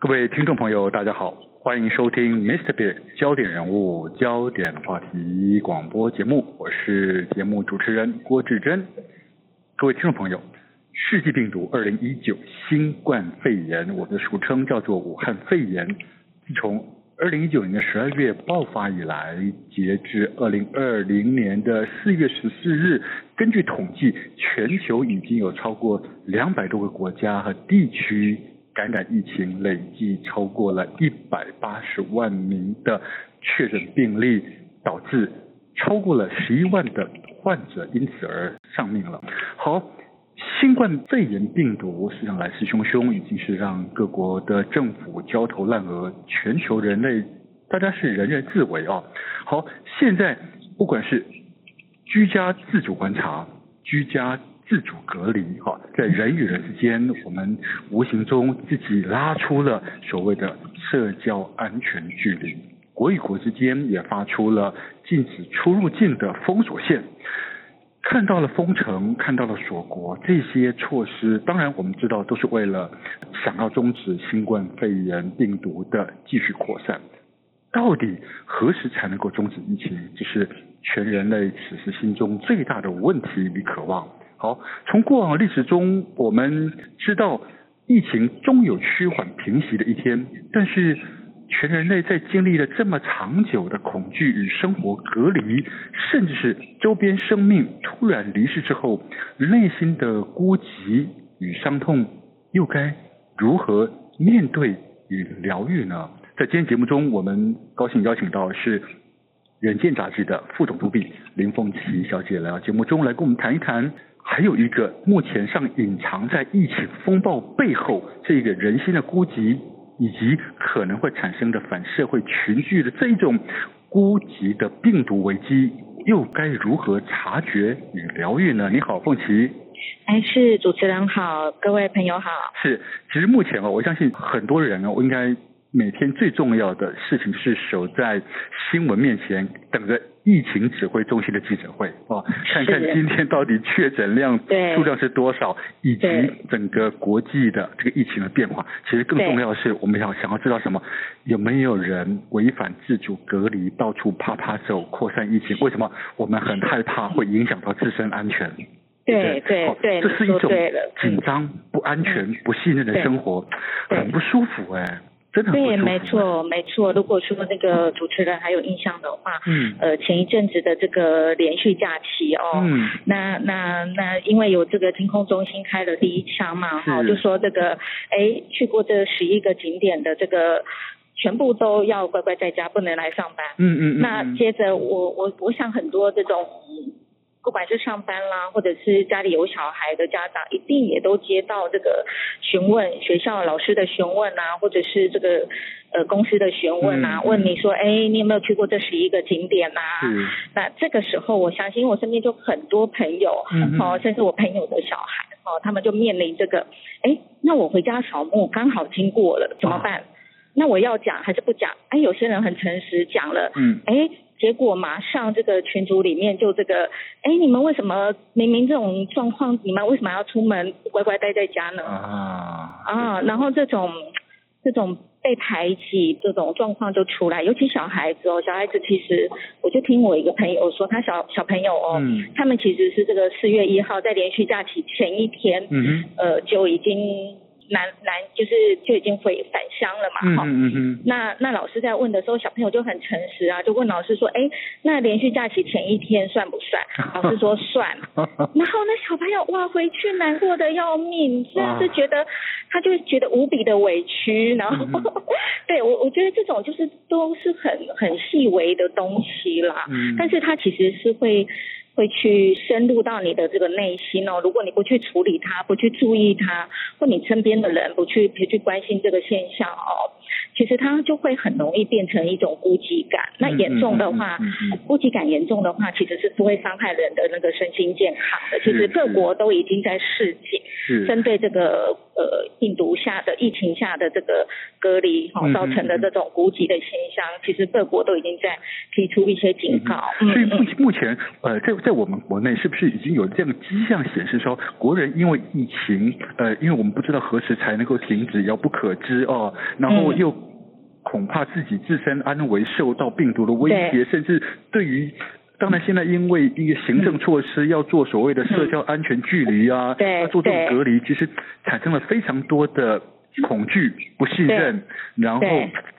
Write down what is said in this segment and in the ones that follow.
各位听众朋友，大家好，欢迎收听 Mr. Big 焦点人物、焦点话题广播节目，我是节目主持人郭志珍。各位听众朋友，世纪病毒2019新冠肺炎，我们的俗称叫做武汉肺炎，自从2019年的十二月爆发以来，截至2020年的四月十四日，根据统计，全球已经有超过两百多个国家和地区。感染疫情累计超过了一百八十万名的确诊病例，导致超过了十一万的患者因此而丧命了。好，新冠肺炎病毒实际上来势汹汹，已经是让各国的政府焦头烂额，全球人类大家是人人自危啊。好，现在不管是居家自主观察，居家。自主隔离，哈，在人与人之间，我们无形中自己拉出了所谓的社交安全距离。国与国之间也发出了禁止出入境的封锁线。看到了封城，看到了锁国，这些措施，当然我们知道都是为了想要终止新冠肺炎病毒的继续扩散。到底何时才能够终止疫情？这是全人类此时心中最大的问题与渴望。好，从过往历史中，我们知道疫情终有趋缓平息的一天。但是，全人类在经历了这么长久的恐惧与生活隔离，甚至是周边生命突然离世之后，内心的孤寂与伤痛，又该如何面对与疗愈呢？在今天节目中，我们高兴邀请到是《远见》杂志的副总督笔林凤琪小姐来到节目中来跟我们谈一谈。还有一个目前上隐藏在疫情风暴背后这个人心的孤寂，以及可能会产生的反社会群聚的这一种孤寂的病毒危机，又该如何察觉与疗愈呢？你好，凤琪。哎，是主持人好，各位朋友好。是，其实目前啊，我相信很多人啊，我应该。每天最重要的事情是守在新闻面前，等着疫情指挥中心的记者会哦，看看今天到底确诊量数量是多少，以及整个国际的这个疫情的变化。其实更重要的是，我们要想要知道什么？有没有人违反自主隔离，到处趴趴走，扩散疫情？为什么我们很害怕会影响到自身安全？对对对，这是一种紧张、不安全、不信任的生活，很不舒服哎。真的对，没错，没错。如果说那个主持人还有印象的话，嗯，呃，前一阵子的这个连续假期哦，嗯，那那那因为有这个天空中心开了第一枪嘛，哈，就说这个，哎，去过这十一个景点的这个，全部都要乖乖在家，不能来上班。嗯嗯，嗯。那接着我我我想很多这种。不管是上班啦，或者是家里有小孩的家长，一定也都接到这个询问学校老师的询问啊，或者是这个呃公司的询问啊，嗯、问你说，哎，你有没有去过这十一个景点啊？嗯。那这个时候，我相信我身边就很多朋友，嗯，哦，甚至我朋友的小孩，哦，他们就面临这个，哎，那我回家扫墓刚好经过了，怎么办？啊、那我要讲还是不讲？哎，有些人很诚实讲了，嗯，哎。结果马上这个群组里面就这个，哎，你们为什么明明这种状况，你们为什么要出门乖乖待在家呢？啊啊，然后这种这种被排挤这种状况就出来，尤其小孩子哦，小孩子其实我就听我一个朋友说，他小小朋友哦，嗯，他们其实是这个四月一号在连续假期前一天，嗯，呃就已经。南南就是就已经回返乡了嘛，哈、嗯嗯嗯，那那老师在问的时候，小朋友就很诚实啊，就问老师说，哎，那连续假期前一天算不算？老师说算。然后那小朋友哇，回去难过的要命，真的是觉得他就觉得无比的委屈，然后、嗯、对我我觉得这种就是都是很很细微的东西啦，嗯、但是他其实是会。会去深入到你的这个内心哦。如果你不去处理它，不去注意它，或你身边的人不去不去关心这个现象哦，其实它就会很容易变成一种孤寂感。那严重的话，孤寂感严重的话，其实是不会伤害人的那个身心健康的。其实各国都已经在示警，针对这个呃病毒下的疫情下的这个隔离哈造成的这种孤寂的现象，其实各国都已经在提出一些警告。所以目目前呃在在我们国内是不是已经有这样的迹象显示说，国人因为疫情呃因为我们不知道何时才能够停止，遥不可知哦，然后又。恐怕自己自身安危受到病毒的威胁，甚至对于，当然现在因为一个行政措施要做所谓的社交安全距离啊，要做这种隔离，其实产生了非常多的恐惧、不信任，然后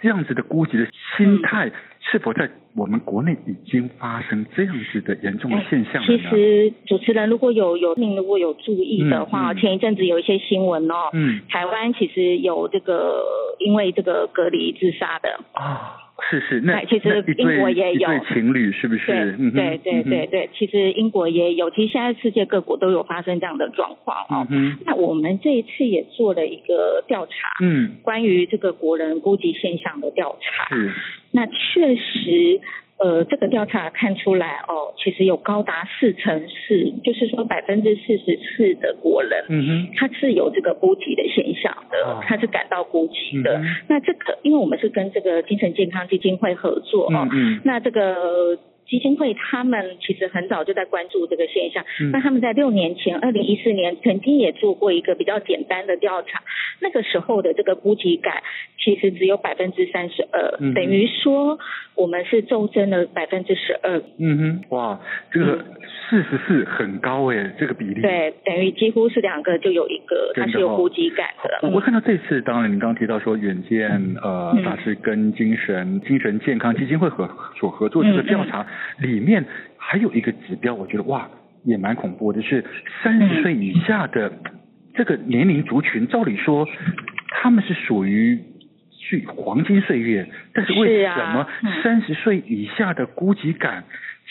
这样子的孤寂的心态。是否在我们国内已经发生这样子的严重的现象？其实主持人如果有有您如果有注意的话，嗯嗯、前一阵子有一些新闻哦，嗯，台湾其实有这个因为这个隔离自杀的啊。是是，那其实英国也有情侣，是不是？对对对对对，其实英国也有，其实现在世界各国都有发生这样的状况哦。嗯，那我们这一次也做了一个调查，嗯，关于这个国人孤寂现象的调查。是，那确实。呃，这个调查看出来哦，其实有高达四成四，就是说百分之四十四的国人，嗯哼，他是有这个孤寂的现象的，他是感到孤寂的。那这个，因为我们是跟这个精神健康基金会合作哦，嗯，那这个。基金会他们其实很早就在关注这个现象，那、嗯、他们在六年前，二零一四年曾经也做过一个比较简单的调查，那个时候的这个估计感其实只有百分之三十二，等于说我们是骤增了百分之十二。嗯哼，哇，这个四十四很高诶，这个比例。对，等于几乎是两个就有一个它是有估计感的。的哦、我看到这次，当然你刚刚提到说远见、嗯、呃，大师跟精神精神健康基金会合所合作这个调查。嗯嗯里面还有一个指标，我觉得哇，也蛮恐怖的，是三十岁以下的这个年龄族群。照理说，他们是属于是黄金岁月，但是为什么三十岁以下的孤寂感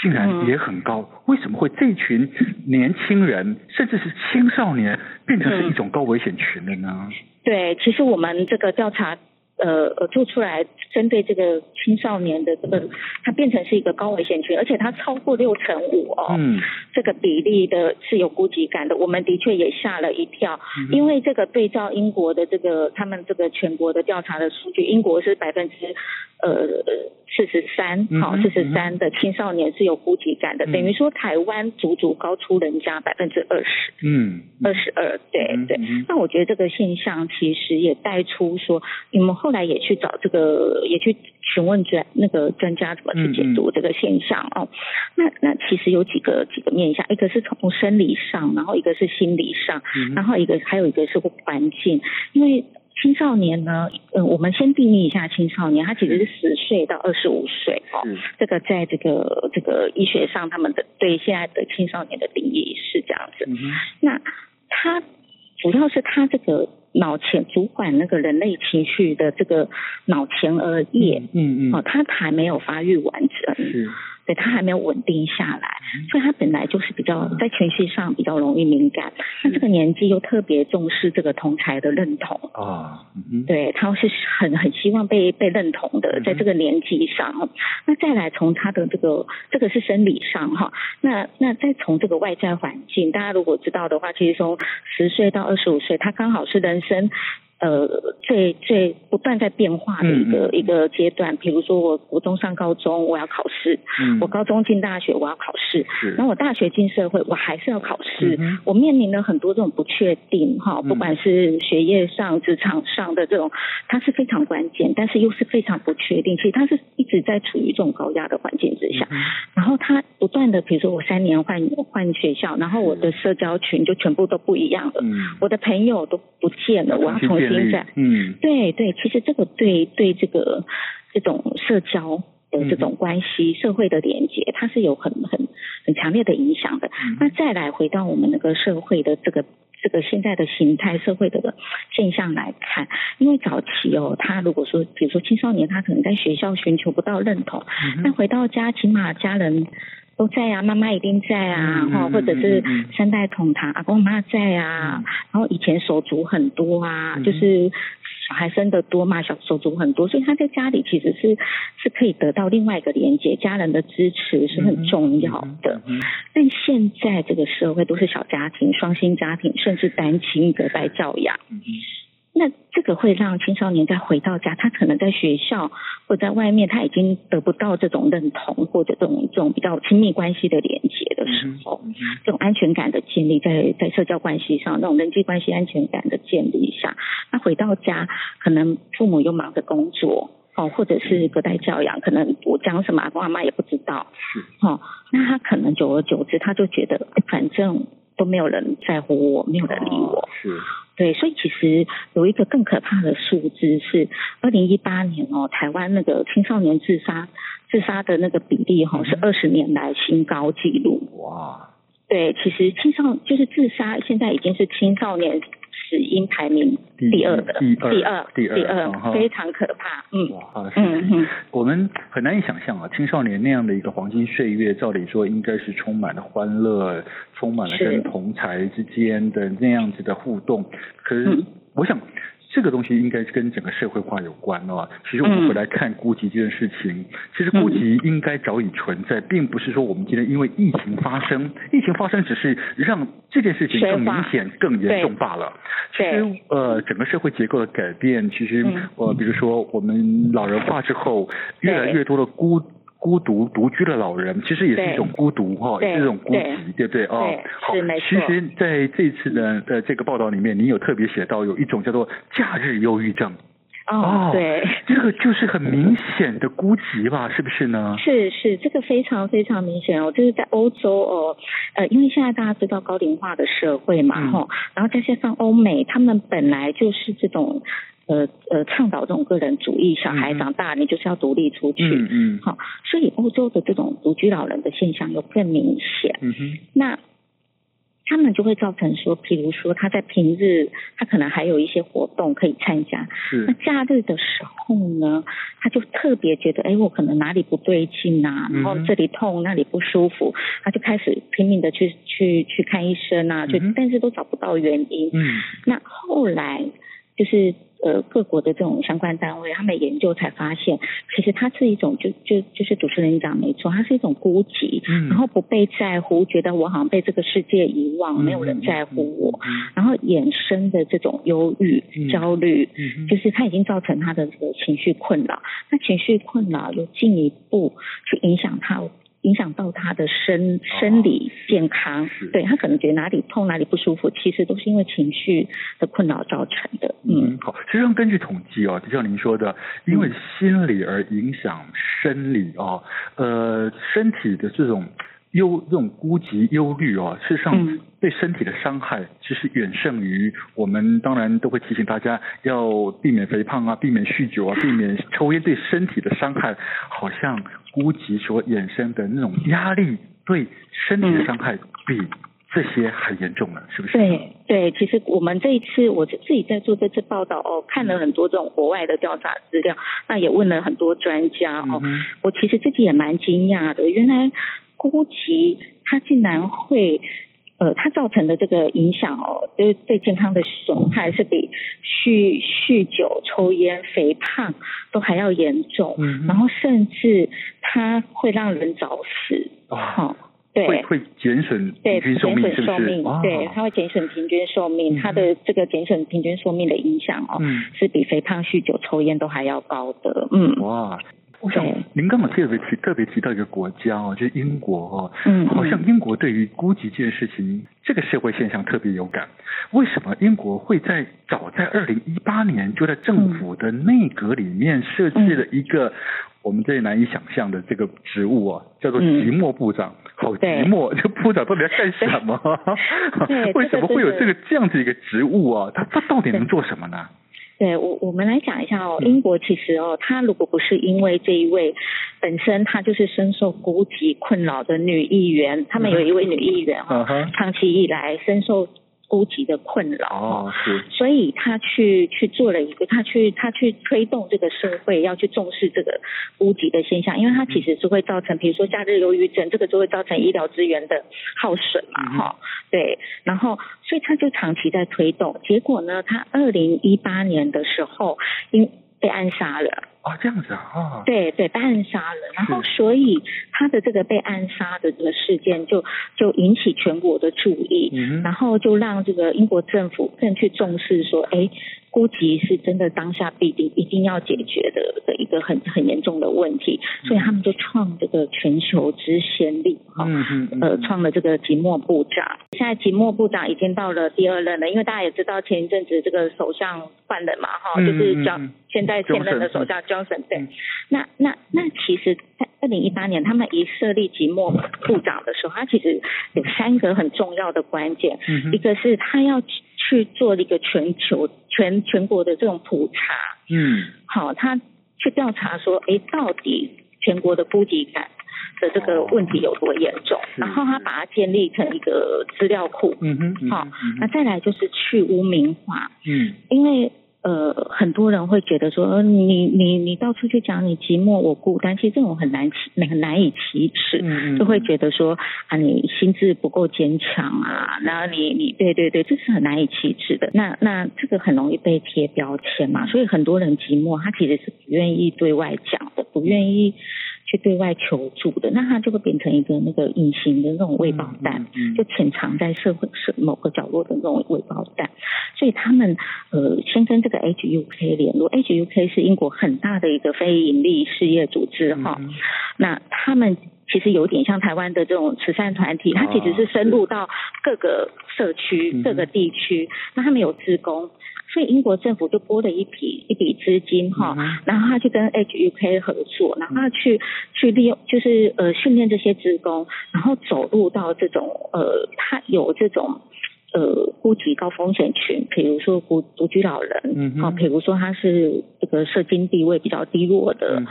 竟然也很高？为什么会这群年轻人，甚至是青少年，变成是一种高危险群的呢？对，其实我们这个调查。呃呃，做出来针对这个青少年的这个，它变成是一个高危险群，而且它超过六成五哦，嗯，这个比例的是有估计感的，我们的确也吓了一跳，嗯、因为这个对照英国的这个他们这个全国的调查的数据，英国是百分之呃四十三，好四十三的青少年是有孤寂感的，嗯、等于说台湾足足高出人家百分之二十，嗯，二十二，对对，那我觉得这个现象其实也带出说你们后。来也去找这个，也去询问专那个专家怎么去解读这个现象哦。那那其实有几个几个面向，一个是从生理上，然后一个是心理上，嗯、然后一个还有一个是环境。因为青少年呢，嗯，我们先定义一下青少年，他其实是十岁到二十五岁哦。是这个在这个这个医学上，他们的对现在的青少年的定义是这样子。嗯、那他主要是他这个。脑前主管那个人类情绪的这个脑前额叶，嗯嗯，哦，他还没有发育完整，是，对，他还没有稳定下来，所以他本来就是比较在情绪上比较容易敏感，那这个年纪又特别重视这个同才的认同。啊，嗯，对，他是很很希望被被认同的，在这个年纪上，那再来从他的这个这个是生理上哈，那那再从这个外在环境，大家如果知道的话，其实从十岁到二十五岁，他刚好是人。生，呃，最最不断在变化的一个、嗯、一个阶段，比如说我国中上高中，我要考试；嗯、我高中进大学，我要考试；是。然后我大学进社会，我还是要考试。嗯、我面临了很多这种不确定，哈，不管是学业上、职场上的这种，它是非常关键，但是又是非常不确定。其实它是一直在处于这种高压的环境之下，嗯、然后它不断的，比如说我三年换换学校，然后我的社交群就全部都不一样了，嗯、我的朋友都不见了，我要重新再，嗯，对对，其实这个对对这个这种社交的这种关系、嗯、社会的连接，它是有很很很强烈的影响的。嗯、那再来回到我们那个社会的这个这个现在的形态、社会的现象来看，因为早期哦，他如果说比如说青少年，他可能在学校寻求不到认同，那、嗯、回到家，起码家人。都在啊，妈妈一定在啊，哈、嗯，或者是三代同堂，阿公阿妈在啊，嗯、然后以前手足很多啊，嗯、就是小孩生得多嘛，小手足很多，所以他在家里其实是是可以得到另外一个连接，家人的支持是很重要的。嗯嗯嗯、但现在这个社会都是小家庭、双薪家庭，甚至单亲隔代教养。嗯那这个会让青少年在回到家，他可能在学校或在外面，他已经得不到这种认同或者这种这种比较亲密关系的连接的时候，嗯嗯、这种安全感的建立在在社交关系上，那种人际关系安全感的建立下，那回到家，可能父母又忙着工作，哦，或者是隔代教养，可能我讲什么，阿公阿妈也不知道，是，哦，那他可能久而久之，他就觉得反正都没有人在乎我，没有人理我，哦、是。对，所以其实有一个更可怕的数字是，二零一八年哦，台湾那个青少年自杀自杀的那个比例哈、哦，是二十年来新高纪录。哇！对，其实青少就是自杀，现在已经是青少年。死因排名第二的，第二，第二，第二，第二，非常可怕。嗯，哇，嗯嗯，我们很难以想象啊，青少年那样的一个黄金岁月，照理说应该是充满了欢乐，充满了跟同才之间的那样子的互动。可是，我想。这个东西应该是跟整个社会化有关哦。其实我们回来看孤寂这件事情，嗯、其实孤寂应该早已存在，并不是说我们今天因为疫情发生，疫情发生只是让这件事情更明显、更严重罢了。其实呃，整个社会结构的改变，其实呃，比如说我们老人化之后，越来越多的孤。孤独独居的老人，其实也是一种孤独哈，也是一种孤寂，对不对啊？好，其实在这次的的这个报道里面，你有特别写到有一种叫做假日忧郁症。哦，对，这个就是很明显的孤寂吧？是不是呢？是是，这个非常非常明显哦，就是在欧洲哦，呃，因为现在大家知道高龄化的社会嘛，哈、嗯，然后再加上欧美，他们本来就是这种。呃呃，倡导这种个人主义，小孩长大、嗯、你就是要独立出去，嗯嗯，好，所以欧洲的这种独居老人的现象又更明显，嗯哼，那他们就会造成说，譬如说他在平日他可能还有一些活动可以参加，是，那假日的时候呢，他就特别觉得，哎，我可能哪里不对劲啊，然后这里痛那里不舒服，他就开始拼命的去去去看医生啊，就、嗯、但是都找不到原因，嗯，那后来就是。呃，各国的这种相关单位，他们研究才发现，其实它是一种，就就就是主持人讲没错，它是一种孤寂，嗯、然后不被在乎，觉得我好像被这个世界遗忘，嗯、没有人在乎我，嗯、然后衍生的这种忧郁、嗯、焦虑，嗯、就是它已经造成他的这个情绪困扰，那情绪困扰又进一步去影响他。影响到他的身生理健康，哦、对他可能觉得哪里痛哪里不舒服，其实都是因为情绪的困扰造成的。嗯，好，实际上根据统计哦，就像您说的，因为心理而影响生理哦，呃，身体的这种忧这种孤寂忧虑哦，事实上对身体的伤害其实远胜于我们当然都会提醒大家要避免肥胖啊，避免酗酒啊，避免抽烟对身体的伤害，好像。孤寂所衍生的那种压力，对身体的伤害比这些还严重了，是不是？对对，其实我们这一次我自己在做这次报道哦，看了很多这种国外的调查资料，那也问了很多专家哦，嗯、我其实自己也蛮惊讶的，原来孤寂它竟然会。呃，它造成的这个影响哦，就是对健康的损害是比酗酗酒、抽烟、肥胖都还要严重。嗯，然后甚至它会让人早死。哦，哦对，会会减损平均寿命？对，它会减损平均寿命。它的这个减损平均寿命的影响哦，嗯、是比肥胖、酗酒、抽烟都还要高的。嗯，哇。我想您刚刚特别提特别提到一个国家哦，就是英国哦，嗯，好像英国对于孤寂这件事情，这个社会现象特别有感。为什么英国会在早在二零一八年就在政府的内阁里面设置了一个我们最难以想象的这个职务啊，叫做寂寞部长。好寂寞，这部长到底要干什么？为什么会有这个这样子一个职务啊？他他到底能做什么呢？对我，我们来讲一下哦。英国其实哦，他如果不是因为这一位本身她就是深受孤寂困扰的女议员，他们有一位女议员哦，长期以来深受孤寂的困扰哦，是，所以他去去做了一个，他去他去推动这个社会要去重视这个孤寂的现象，因为它其实是会造成，比如说假日忧郁症，这个就会造成医疗资源的耗损嘛，哈、嗯，对，然后所以他就长期在推动，结果呢，他二零一八年的时候因被暗杀了。哦，这样子啊，哦、对对，被暗杀了，然后所以他的这个被暗杀的这个事件就就引起全国的注意，嗯，然后就让这个英国政府更去重视说，哎。孤寂是真的当下必定一定要解决的的一个很很严重的问题，所以他们就创这个全球之先例哈，呃，创了这个吉莫部长。现在吉莫部长已经到了第二任了，因为大家也知道前一阵子这个首相换了嘛哈，就是叫现在现任的首相 Johnson 对。那那那其实，在二零一八年他们一设立即墨部长的时候，他其实有三个很重要的关键，嗯一个是他要。去做一个全球全全国的这种普查，嗯，好，他去调查说，哎，到底全国的孤寂感的这个问题有多严重，然后他把它建立成一个资料库，嗯哼，好，那再来就是去污名化，嗯，因为。呃，很多人会觉得说，你你你到处去讲你寂寞我孤单，其实这种很难启很难以启齿，就会觉得说啊，你心智不够坚强啊，然后你你对对对，这是很难以启齿的。那那这个很容易被贴标签嘛，所以很多人寂寞，他其实是不愿意对外讲的，不愿意。去对外求助的，那他就会变成一个那个隐形的那种未爆弹，就潜藏在社会是某个角落的那种未爆弹。所以他们呃，先跟这个 HUK 联络，HUK 是英国很大的一个非营利事业组织哈。那他们其实有点像台湾的这种慈善团体，它其实是深入到各个社区、各个地区，那他们有职工。所以英国政府就拨了一笔一笔资金哈，然后他去跟 HUK 合作，然后他去去利用就是呃训练这些职工，然后走入到这种呃他有这种。呃，孤寂高风险群，比如说独独居老人，嗯，好，比如说他是这个社经地位比较低落的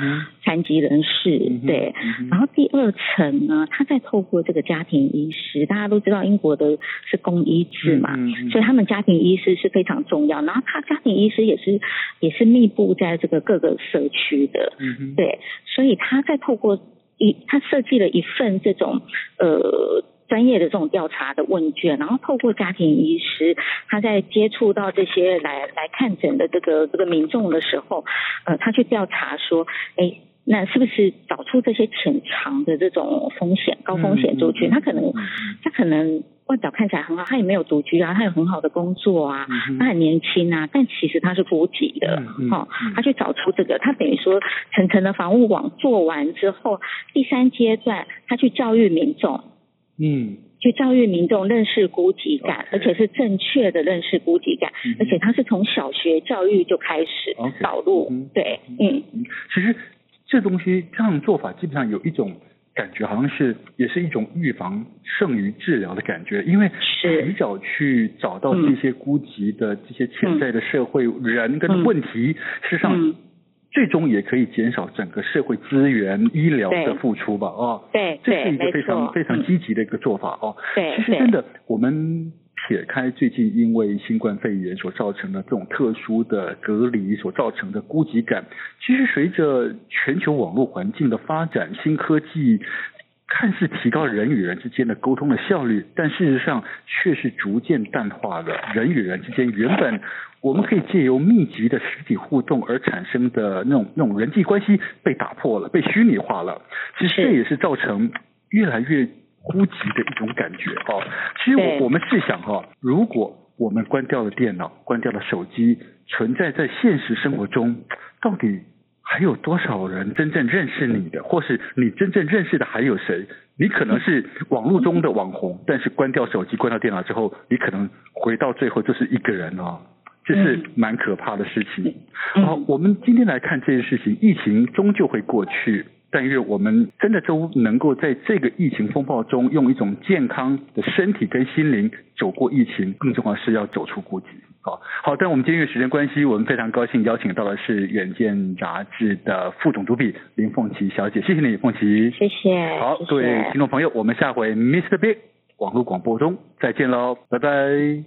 残疾人士，嗯，对，嗯。然后第二层呢，他再透过这个家庭医师，大家都知道英国的是公医制嘛，嗯，所以他们家庭医师是非常重要。然后他家庭医师也是也是密布在这个各个社区的，嗯，对，所以他再透过一，他设计了一份这种呃。专业的这种调查的问卷，然后透过家庭医师，他在接触到这些来来看诊的这个这个民众的时候，呃，他去调查说，哎，那是不是找出这些潜藏的这种风险高风险族群？他可能他可能外表看起来很好，他也没有独居啊，他有很好的工作啊，他很年轻啊，但其实他是孤寂的，哈、哦，他去找出这个，他等于说层层的防护网做完之后，第三阶段他去教育民众。嗯，去教育民众认识孤寂感.而且是正确的认识孤寂感，嗯、而且他是从小学教育就开始导入。对，嗯，其实这东西这样做法基本上有一种感觉，好像是也是一种预防胜于治疗的感觉，因为提早去找到这些孤寂的这些潜在的社会人跟问题，事实上。最终也可以减少整个社会资源、医疗的付出吧？啊，对，这是一个非常非常积极的一个做法哦。对，其实真的，我们撇开最近因为新冠肺炎所造成的这种特殊的隔离所造成的孤寂感，其实随着全球网络环境的发展，新科技看似提高人与人之间的沟通的效率，但事实上却是逐渐淡化了人与人之间原本。我们可以借由密集的实体互动而产生的那种那种人际关系被打破了，被虚拟化了。其实这也是造成越来越孤寂的一种感觉哦。其实我我们试想哈，如果我们关掉了电脑，关掉了手机，存在在现实生活中，到底还有多少人真正认识你的，或是你真正认识的还有谁？你可能是网络中的网红，但是关掉手机、关掉电脑之后，你可能回到最后就是一个人哦。这是蛮可怕的事情。好，我们今天来看这件事情，疫情终究会过去，但愿我们真的都能够在这个疫情风暴中，用一种健康的身体跟心灵走过疫情。更重要是要走出孤寂。好，好，但我们今天因为时间关系，我们非常高兴邀请到的是《远见》杂志的副总主笔林凤琪小姐，谢谢你，凤琪。谢谢。好，各位听众朋友，我们下回 Mr. Big 网络广播中再见喽，拜拜。